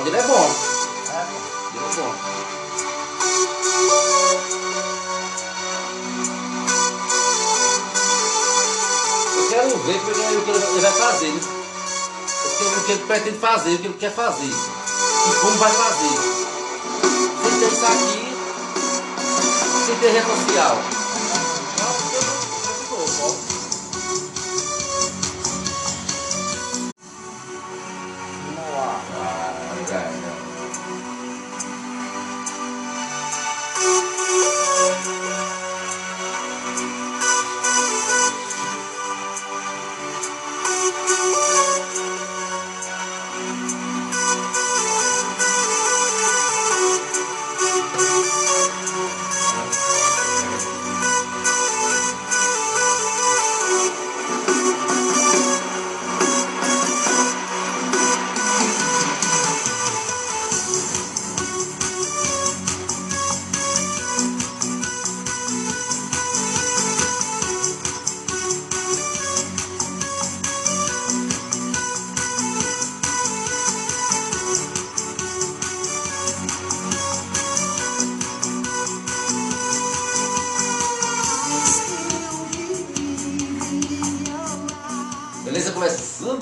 áudio dele é bom. É, Ele é bom. Eu quero ver ele, o que ele vai fazer, né? O que ele pretende fazer, o que ele quer fazer. E como vai fazer. Sem ter isso aqui, sem ter rede social.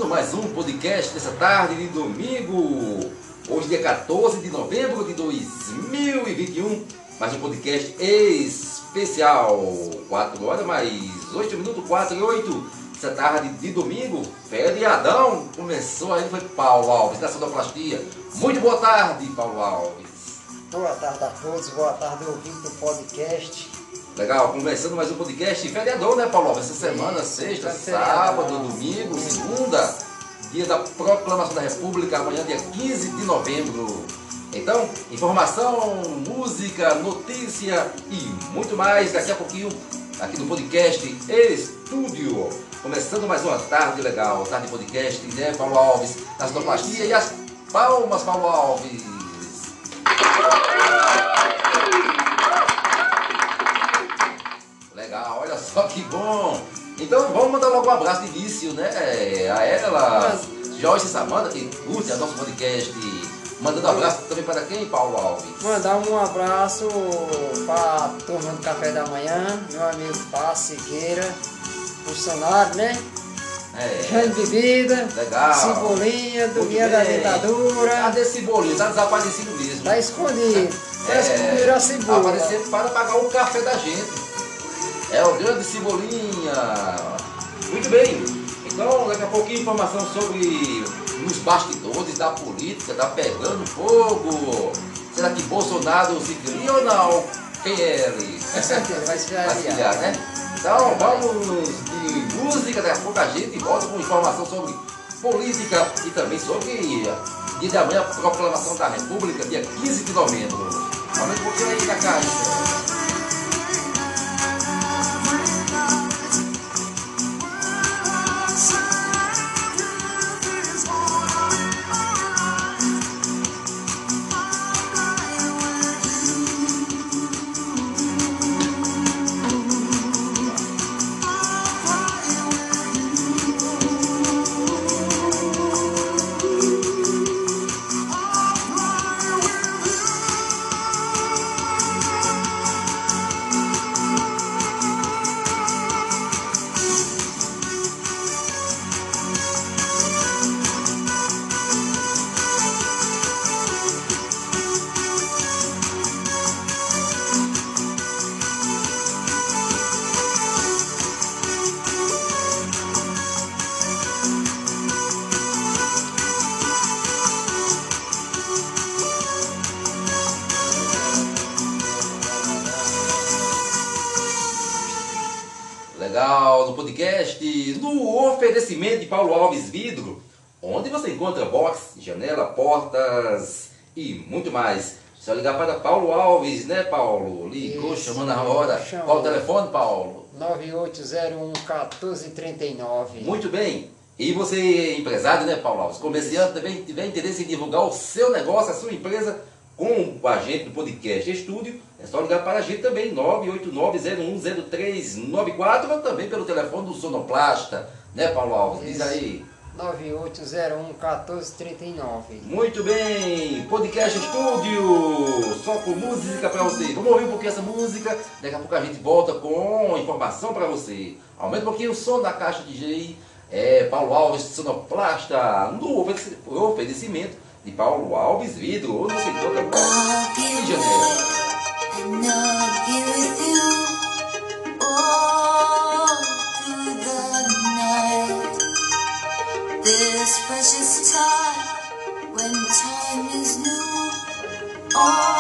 Mais um podcast nessa tarde de domingo. Hoje, dia 14 de novembro de 2021. Mais um podcast especial. 4 horas mais 8 minutos, 4 e 8. Essa tarde de domingo, feriadão. Começou aí, foi Paulo Alves, da Sonoplastia. Muito boa tarde, Paulo Alves. Boa tarde a todos, boa tarde ouvinte do podcast. Legal, começando mais um podcast feriador, né, Paulo? Essa semana, sexta, sábado, domingo, segunda, dia da proclamação da República, amanhã, dia 15 de novembro. Então, informação, música, notícia e muito mais daqui a pouquinho aqui no podcast Estúdio. Começando mais uma tarde legal, tarde de podcast, né, Paulo Alves? Na sonoplastia e as palmas, Paulo Alves. Legal, olha só que bom. Então vamos mandar logo um abraço de início, né? A ela, Joyce Samanta, que curte a nosso podcast. Mandando um abraço também para quem, Paulo Alves? Mandar um abraço para turma do café da manhã, meu amigo Paz Siqueira, funcionário, né? É, Grande bebida, Legal. cebolinha, Muito domingo da ditadura, Cadê esse bolinho? Tá desaparecido mesmo. tá escondido. Parece que comeram a cebola. Aparecendo para pagar o café da gente. É o grande Cebolinha. Muito bem. Então, daqui a pouquinho informação sobre os bastidores da política, tá pegando fogo. Será que Bolsonaro se cria ou não? Quem é ele? Vai se criar, né? Então vamos de música, daqui a pouco a gente volta com informação sobre política e também sobre dia de amanhã, a proclamação da República, dia 15 de novembro. Aumenta um pouquinho aí da caixa. Paulo Alves Vidro, onde você encontra box, janela, portas e muito mais. Só ligar para Paulo Alves, né, Paulo? Ligou, Isso, chamando a hora. chamou. Qual o telefone, Paulo? 9801-1439. Muito bem. E você, empresário, né, Paulo Alves? Comerciante também tiver interesse em divulgar o seu negócio, a sua empresa, com a gente do podcast Estúdio, é só ligar para a gente também, 989-010394, ou também pelo telefone do Sonoplasta, né, Paulo Alves? Diz aí, 9801-1439. Muito bem, podcast estúdio, só com música pra você. Vamos ouvir um pouquinho essa música, daqui a pouco a gente volta com informação pra você. Aumenta um pouquinho o som da caixa DJ, é Paulo Alves Sonoplasta, no oferecimento de Paulo Alves Vidro, onde você encontra no Rio de Janeiro. Precious time when time is new. All,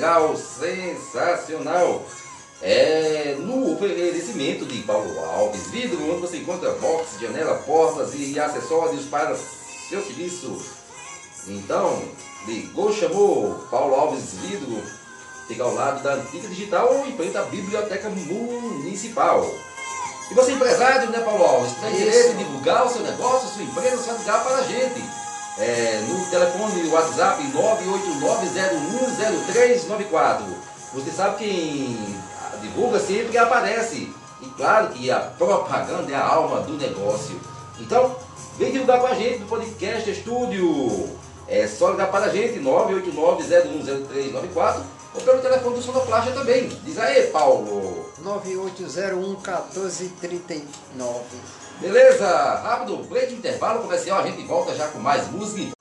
legal, sensacional! É no oferecimento de Paulo Alves Vidro, onde você encontra box, janela, portas e acessórios para seu serviço. Então, ligou, chamou Paulo Alves Vidro, fica ao lado da Antiga Digital ou em frente à Biblioteca Municipal. E você empresário, né, Paulo Alves? Tem direito de divulgar o seu negócio, sua empresa, só ligar para a gente. É, no telefone WhatsApp 989010394. Você sabe quem divulga sempre aparece. E claro que a propaganda é a alma do negócio. Então, vem divulgar com a gente no podcast Estúdio. É só ligar para a gente, 989010394 ou pelo telefone do Sonoplasta também. Diz aí, Paulo. 9801-1439. Beleza? Rápido, break intervalo comercial, a gente volta já com mais música.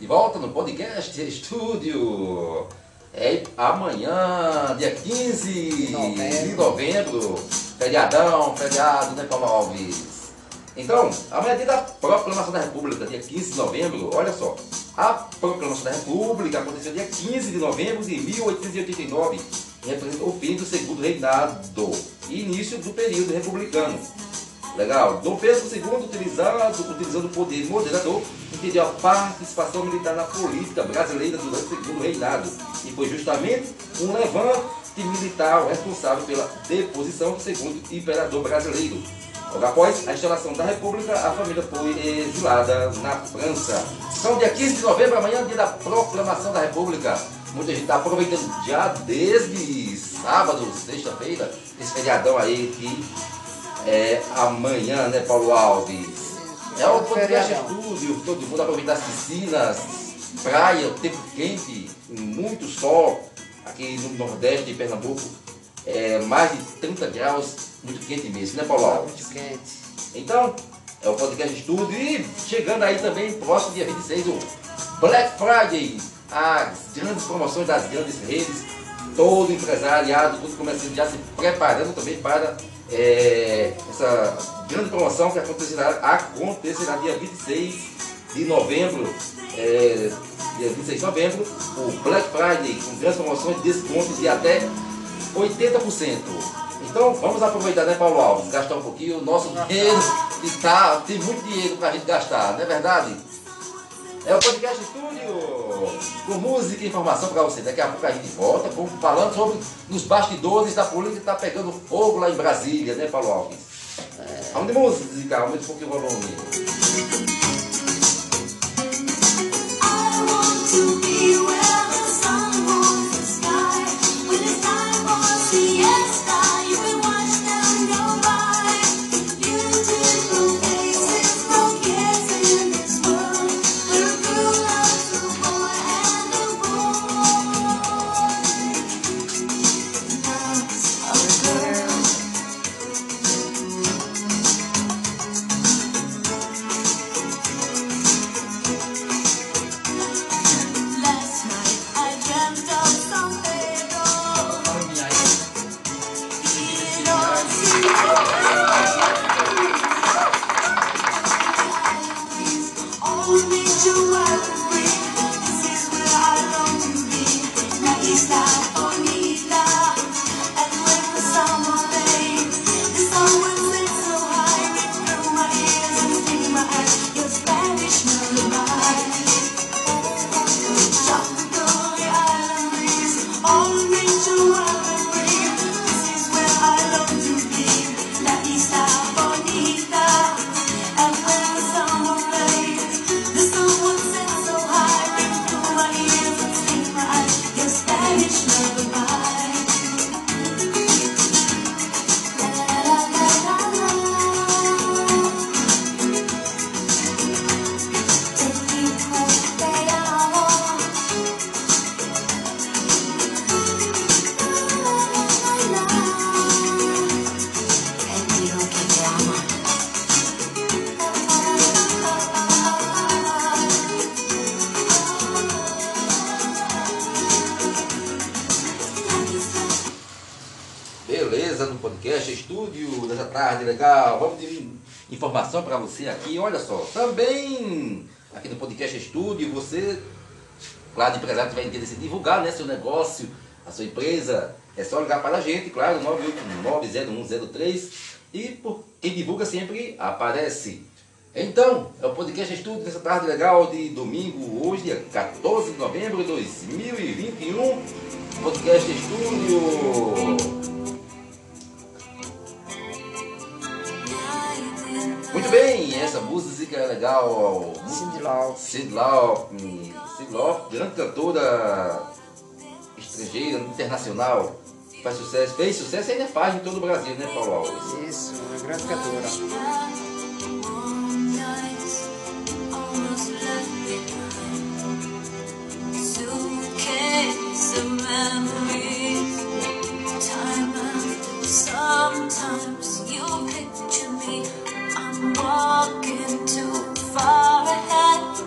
De volta no podcast Estúdio. É amanhã, dia 15 de novembro. Feriadão, feriado, né, Paulo Alves? Então, é dia da Proclamação da República, dia 15 de novembro. Olha só, a Proclamação da República aconteceu dia 15 de novembro de 1889 e representa o fim do segundo reinado e início do período republicano. Legal. Dom Pedro II, utilizando, o poder moderador, impediu a participação militar na política brasileira durante o segundo reinado. E foi justamente um levante militar responsável pela deposição do segundo imperador brasileiro. Logo após a instalação da República, a família foi exilada na França. Então, dia 15 de novembro, amanhã, dia da proclamação da República. Muita gente está aproveitando já desde sábado, sexta-feira, esse feriadão aí que é amanhã, né, Paulo Alves? É o podcast estúdio, todo mundo aproveita as piscinas, praia, tempo quente, muito sol, aqui no Nordeste de Pernambuco, é mais de 30 graus, muito quente mesmo, né, Paulo? Muito quente. Então, é o podcast estúdio e chegando aí também, próximo dia 26, o Black Friday, as grandes promoções das grandes redes, todo empresariado, todo comerciante já se preparando também para é, essa grande promoção que acontecerá, acontecerá dia 26 de novembro, é, dia 26 de novembro, o Black Friday, com grandes promoções de descontos de até 80%. Então vamos aproveitar, né, Paulo Alves? Gastar um pouquinho o nosso dinheiro que tá, tem muito dinheiro para a gente gastar, não é verdade? É o podcast Estúdio, com música e informação para você. Daqui a pouco a gente volta falando sobre os bastidores da política que está pegando fogo lá em Brasília, né, Paulo Alves? É. Vamos de música, aumenta um pouquinho o volume. I want to be where você aqui. Olha só, também aqui no podcast Estúdio, você, claro, de empresário, vai entender se divulgar né, seu negócio, a sua empresa. É só ligar para a gente, claro, 989-0103. E por quem divulga sempre aparece. Então, é o podcast Estúdio dessa tarde legal de domingo, hoje, dia 14 de novembro de 2021. Podcast Estúdio. Muito bem, essa música é legal. Cindy Lau. Sid Lau, hum, Sid Lau, grande cantora estrangeira, internacional, faz sucesso, fez sucesso e ainda faz em todo o Brasil, né, Paulo Alves? Isso, uma grande cantora. Sometimes walking too far ahead.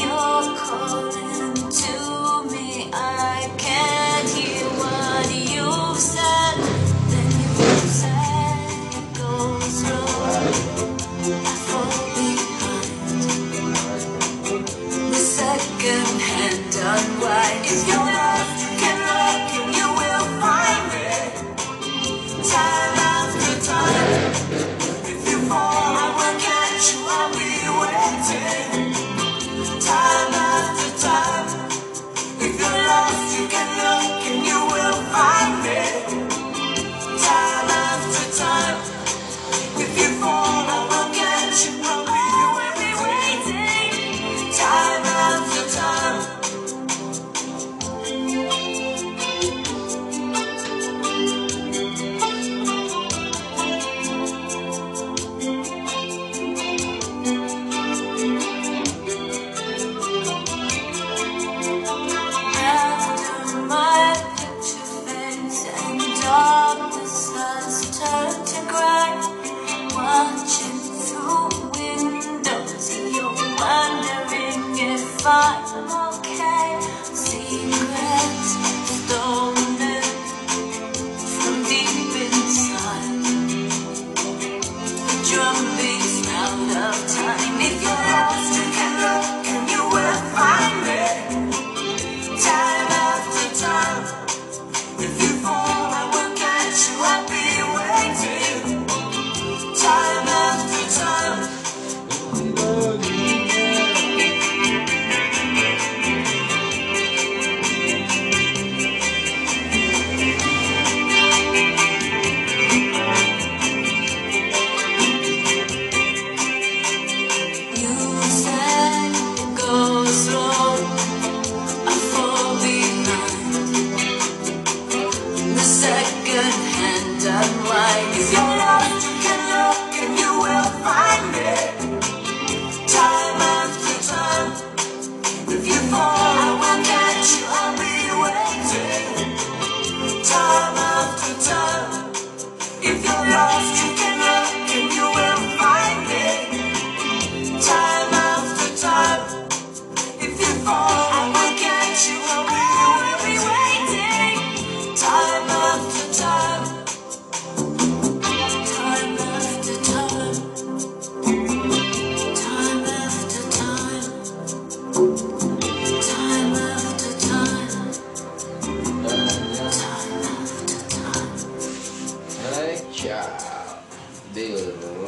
You're calling.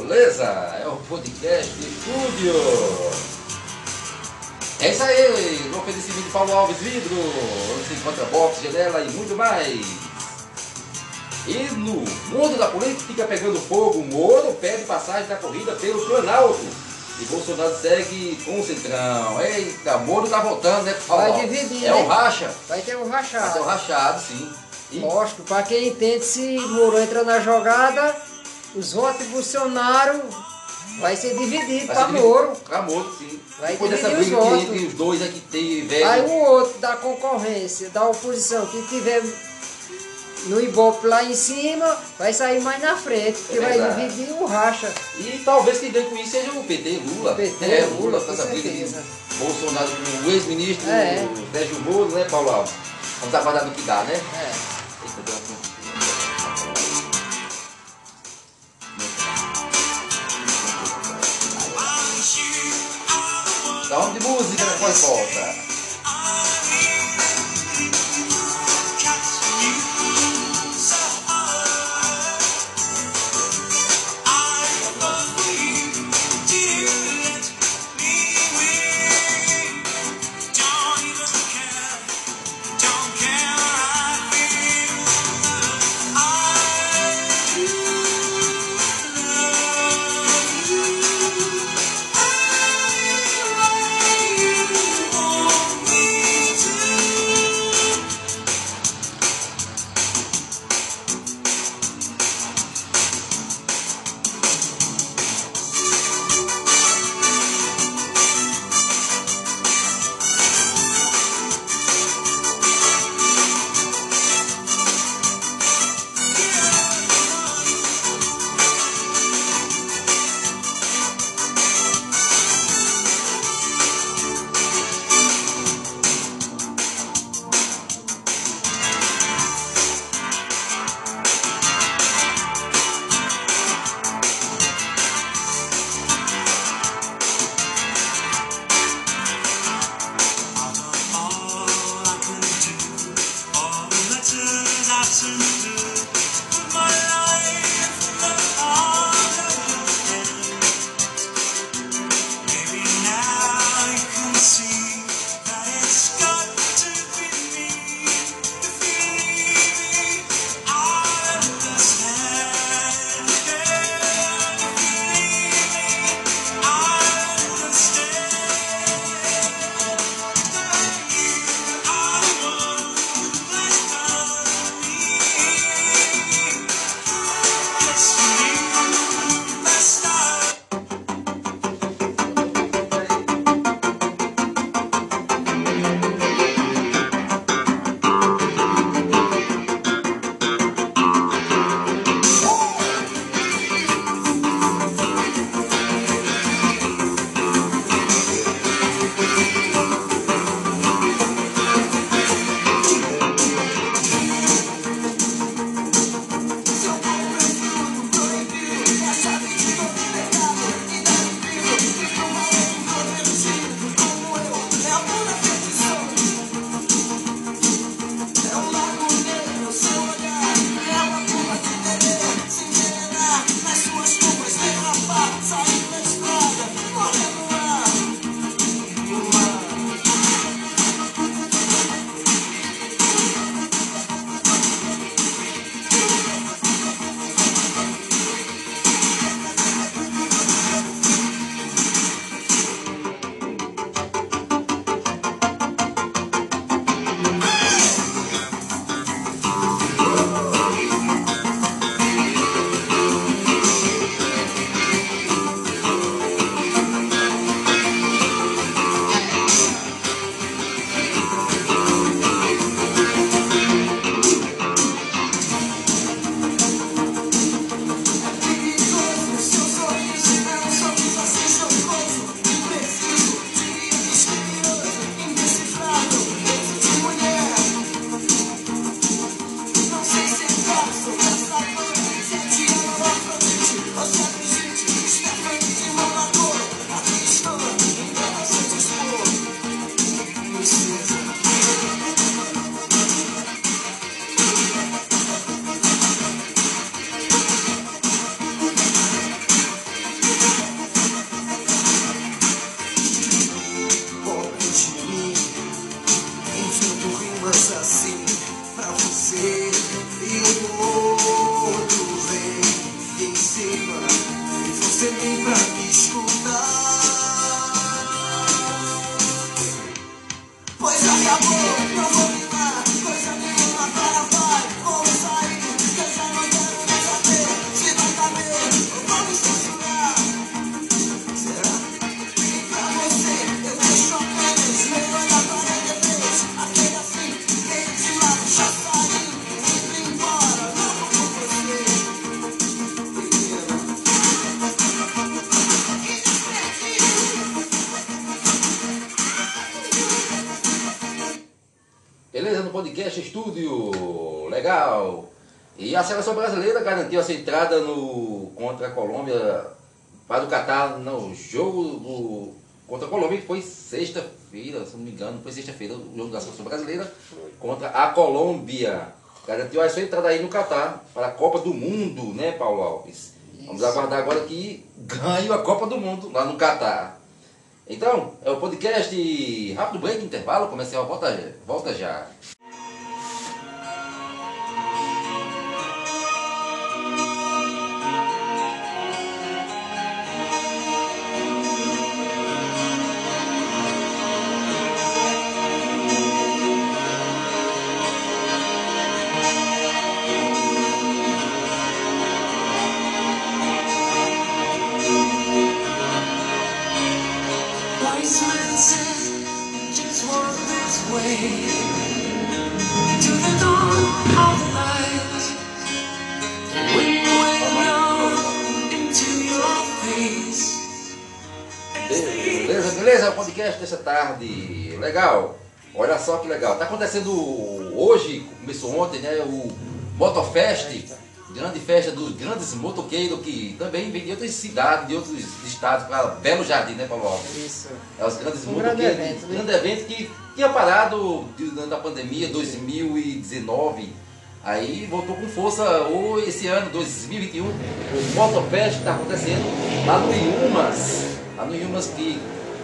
Beleza? É o podcast Estúdio. É isso aí, no oferecimento de Paulo Alves Vidro, onde se encontra box, janela e muito mais. E no mundo da política pegando fogo, Moro pede passagem da corrida pelo Planalto. E Bolsonaro segue com o Centrão. Eita, Moro tá voltando, né? Vai dividir, É né? o racha. Vai ter um Vai ter rachado. o rachado, sim. E Lógico, para quem entende, se Moro entra na jogada, os votos de Bolsonaro vai ser dividido para. Moro. Pra Moro, sim. Vai Depois dessa briga os que votos. entre os dois teve, Aí velho. o outro da concorrência, da oposição, que tiver no Ibope lá em cima, vai sair mais na frente, porque É vai dividir o racha. E talvez quem ganhe com isso seja o PT, Lula. PT, é, Lula, Lula, com com essa briga de. Bolsonaro com o ex-ministro É. Sérgio Moro, né, Paulo Alves? Vamos aguardar no que dá, né? É. Eita, deu uma de música, depois volta. Garantiu a sua entrada no, contra a Colômbia para o Catar no jogo do, contra a Colômbia, que foi sexta-feira, se não me engano, foi sexta-feira, o jogo da seleção brasileira contra a Colômbia. Garantiu a sua entrada aí no Catar para a Copa do Mundo, né, Paulo Alves? Vamos aguardar agora que ganhe a Copa do Mundo lá no Catar. Então, é o podcast Rápido Break, intervalo comercial, volta, volta já. Acontecendo hoje, começou ontem, né? O Motofest, grande festa dos grandes motoqueiros que também vem de outras cidades, de outros estados, para Belo Jardim, né, Paulo Alves? Isso. É os grandes Um grande motoqueiros. evento, né? grande evento que tinha parado durante a pandemia 2019. Aí voltou com força ou esse ano, 2021, o Motofest está acontecendo lá no Iumas. Lá no Iumas que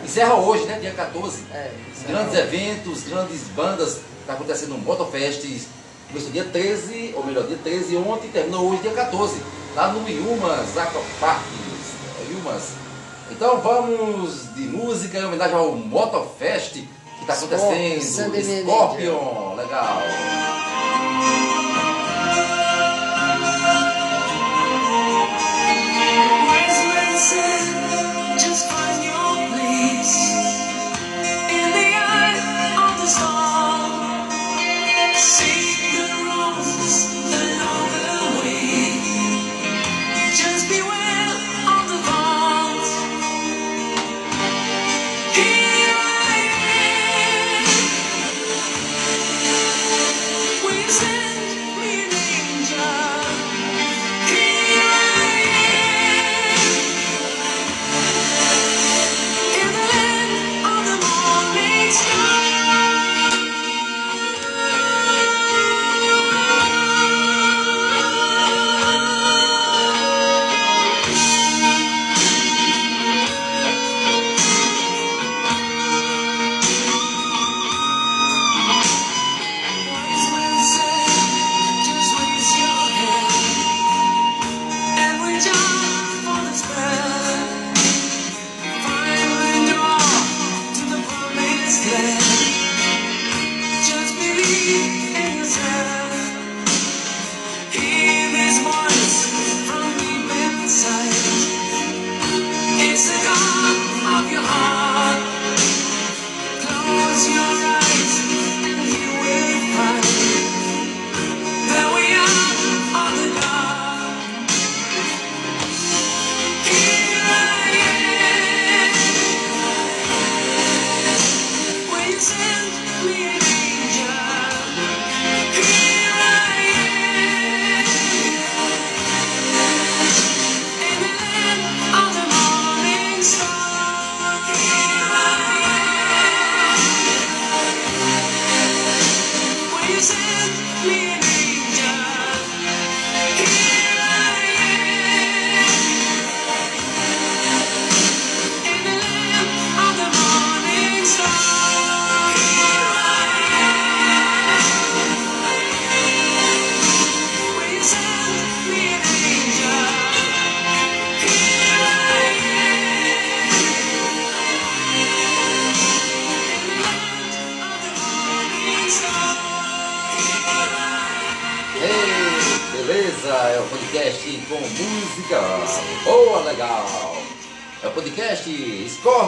encerra hoje, né? Dia 14. É, Grandes eventos, grandes bandas. Está acontecendo o Motofest. Começou dia 13, ou melhor, dia 13 ontem, terminou hoje, dia 14. Lá no Iumas Aquaparks. É Iumas. Então vamos de música em homenagem ao Motofest que está acontecendo. Scorpion, legal.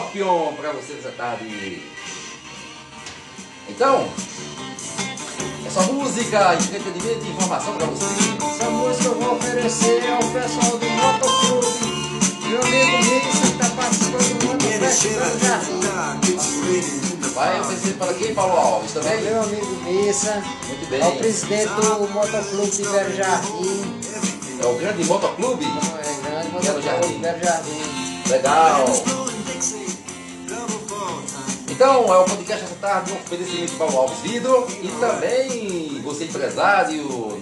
Scorpion para você nessa tarde. Então, essa música, entretenimento e informação para você. Essa música eu vou oferecer ao pessoal do Motoclube. Meu amigo Nilson que está participando do Motoclube. Vai oferecer para quem, Paulo Alves? Também? Meu amigo Missa, Muito bem. é o presidente do Motoclube de Belo Jardim. É o grande motoclube? É grande Belo Jardim. Motoclube de Belo Jardim. Legal. Então, é o podcast essa tarde, um oferecimento de Paulo Alves Vidro e também você empresário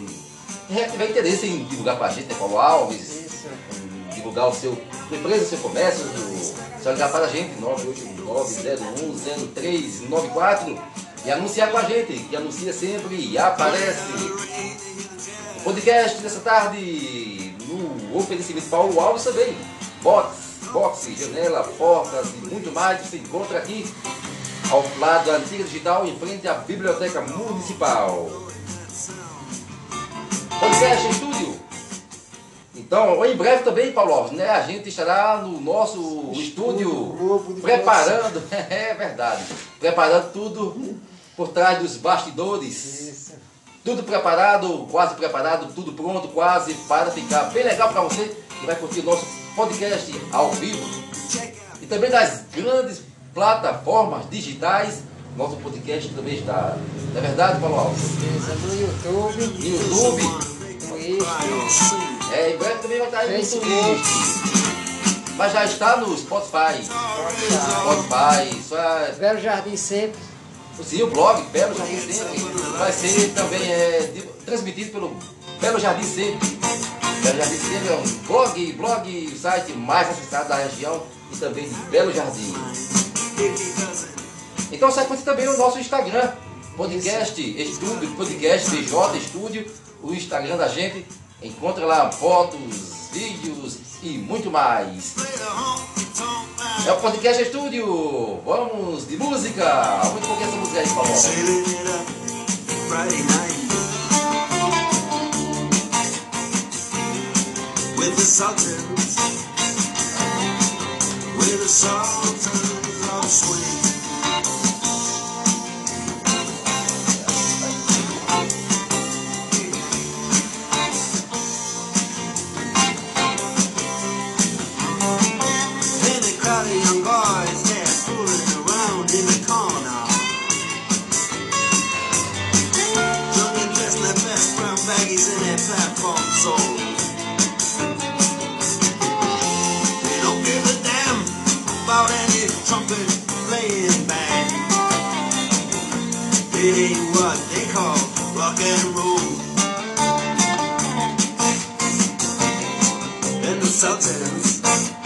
que tiver interesse em divulgar pra gente, né, Paulo Alves, Isso. divulgar o seu sua empresa, seu comércio, só ligar para a gente, 989-010394 e anunciar com a gente, que anuncia sempre e aparece. O podcast dessa tarde no oferecimento de Paulo Alves também. Box, boxe, janela, portas e muito mais você encontra aqui ao lado da antiga digital em frente à Biblioteca Municipal. Podcast Estúdio. Então, em breve também, Paulo Alves, né? A gente estará no nosso estúdio de preparando, é verdade, preparando tudo por trás dos bastidores. Isso. Tudo preparado, quase preparado, tudo pronto, quase para ficar bem legal para você que vai curtir o nosso podcast ao vivo. E também das grandes plataformas digitais, nosso podcast também está. Não é verdade, Paulo Alves? Beleza, no YouTube, No YouTube, Twitch, é, em breve também vai estar aí no. Twitch. Mas já está no Spotify. Spotify, é Belo Jardim sempre. Sim, o blog Belo Jardim Sempre vai ser também é, transmitido pelo Belo Jardim Sempre. Belo Jardim Sempre é um blog, blog, site mais acessado da região e também de Belo Jardim. Então segue também o nosso Instagram, podcast Estúdio, podcast BJ Estúdio, o Instagram da gente. Encontra lá fotos, vídeos e muito mais. É o podcast Estúdio. Vamos de música. Muito pouquinho essa música aí, Paulo. Sailing it up Friday night with the Sultans, with the Sultans Swing. something.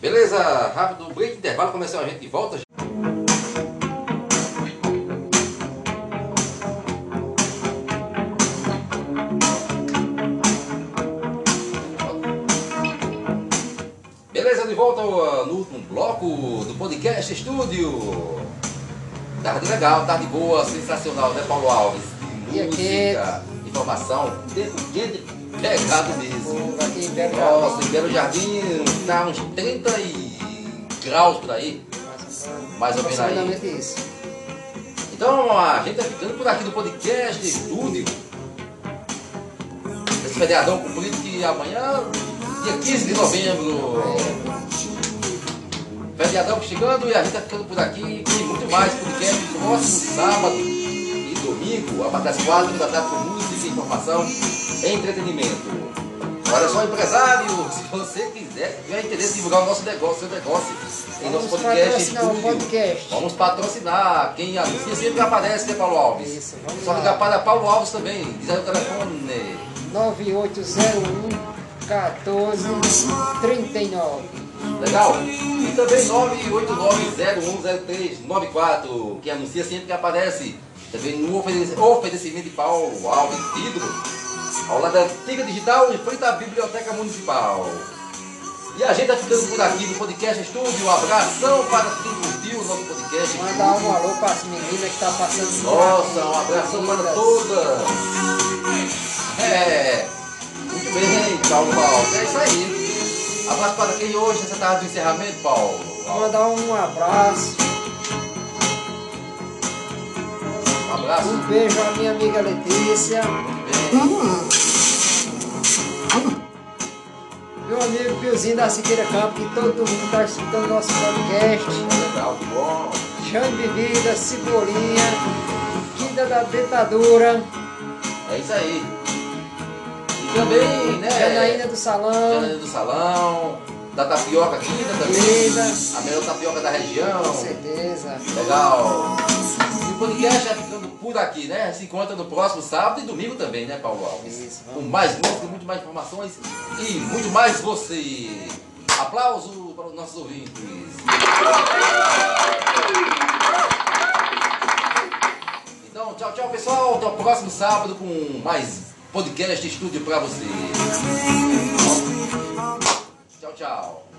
Beleza, rápido break, intervalo, começamos a gente de volta. Beleza, de volta uh, no último bloco do podcast Estúdio. Tarde legal, tarde boa, sensacional, né, Paulo Alves? De Dia música, informação, tempo quente, pegado mesmo. Fogo aqui em Belo Nossa, Jardim. em Belo Jardim tá uns 30 e graus por aí. Mais ou menos aí. Então a gente tá ficando por aqui no podcast Estúdio. esse feriadão cumprido que amanhã, dia 15 de novembro. Feriadão chegando e a gente tá ficando por aqui e muito mais podcast no próximo sábado domingo, a partir das 4 da tarde com música, informação entretenimento. Olha só, empresário, se você quiser, tiver interesse em divulgar o nosso negócio, seu negócio, em nosso Vamos podcast, patrocinar o estúdio, podcast. vamos patrocinar. Quem anuncia sempre aparece, né, Paulo Alves? Isso, vamos Só lá. ligar para Paulo Alves também, diz aí o telefone. 9801 1439. Legal? E também 989010394, que anuncia sempre que aparece. Também no oferec- oferecimento de Paulo Alves Vidro, ao lado da Antiga Digital, em frente à Biblioteca Municipal. E a gente tá ficando por aqui no Podcast Estúdio. Um abração para quem curtiu o nosso podcast. Mandar um alô para as meninas que tá passando Nossa, um abração para todas. É, muito bem, Paulo Alves. É isso aí. Abraço para quem hoje, nessa tarde do encerramento, Paulo. Mandar um abraço, Um abraço. um beijo à minha amiga Letícia, meu amigo Piozinho da Siqueira Campo, que todo mundo está escutando nosso podcast. Legal, que bom. Chame Bebida, Cebolinha, Quinta da Ditadura, É isso aí. E também, né? Janaína do Salão, Janaína do Salão, da tapioca quinta também. Linda. A melhor tapioca da região. com certeza. Legal. O podcast vai ficando por aqui, né? Se encontra no próximo sábado e domingo também, né, Paulo Alves? Isso, Com mais música, muito mais informações e muito mais você. Aplauso para os nossos ouvintes. Então, tchau, tchau, pessoal. Até o próximo sábado com mais podcast estúdio para você. Tchau, tchau.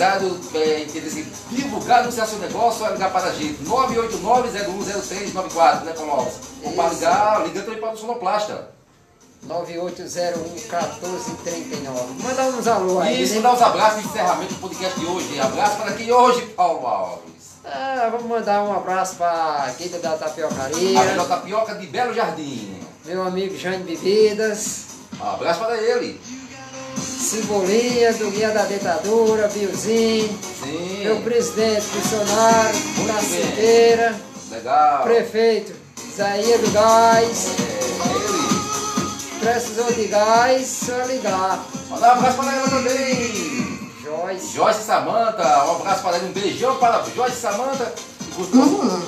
Empresário é, interesse em divulgar, anunciar seu negócio, é ligar para a gente 989-010394, né, Paulo? Ou para ligar, liga também para o Sonoplasta. 9801 1439. Mandar uns alô aí. Isso, né? mandar os abraços de encerramento do podcast de hoje. Abraço para quem hoje, Paulo Alves. Ah, vamos mandar um abraço para a Quinta da A Tapiocaria, melhor tapioca de Belo Jardim. meu amigo Jane Bebidas, Abraço para ele. Cebolinha do Guia da Ditadura, Biozinho, Sim. meu presidente funcionário Legal. prefeito Isaías do Gás, É, ele. precisou de gás, só ligar. Mandar um abraço para ela também. Joyce, Joyce Samanta. Um abraço para ele. Um beijão para Joyce Samanta. E gostou?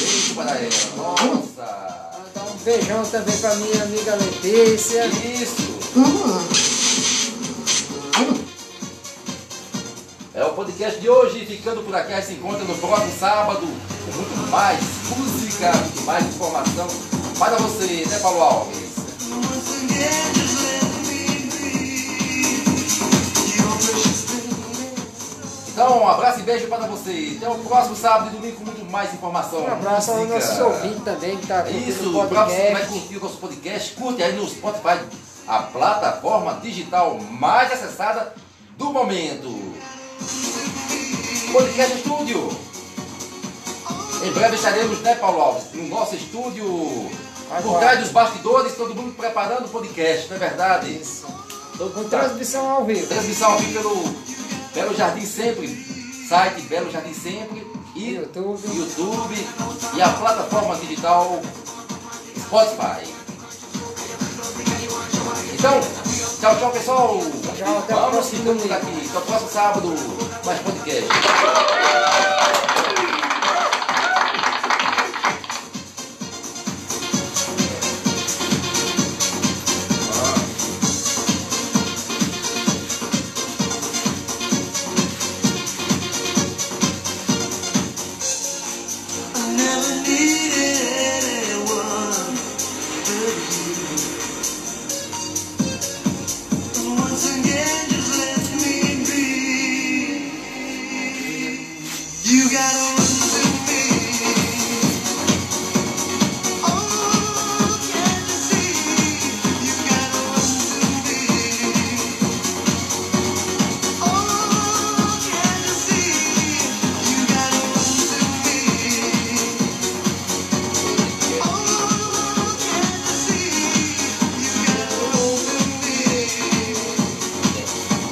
Beijo para ela. Nossa. mandar um beijão também para minha amiga Letícia. Isso. É o podcast de hoje, ficando por aqui, a gente se encontra no próximo sábado com muito mais música, muito mais informação para você, né, Paulo Alves? Então, um abraço e beijo para você. Até o próximo sábado e domingo com muito mais informação. Um abraço aos nossos ouvintes também que está curtindo Isso, o para você que vai podcast. curtir o nosso podcast, curte aí no Spotify, a plataforma digital mais acessada do momento. Podcast Estúdio. Em breve estaremos, né, Paulo Alves, no nosso estúdio, por Agora. trás dos bastidores, todo mundo preparando o podcast, não é verdade? Isso. Todo Com mundo tá- transmissão ao vivo. Transmissão aqui pelo Belo Jardim Sempre, site Belo Jardim Sempre e YouTube. YouTube e a plataforma digital Spotify. Então, tchau, tchau pessoal. Tchau, até o próximo domingo. Até o próximo sábado, mais podcast.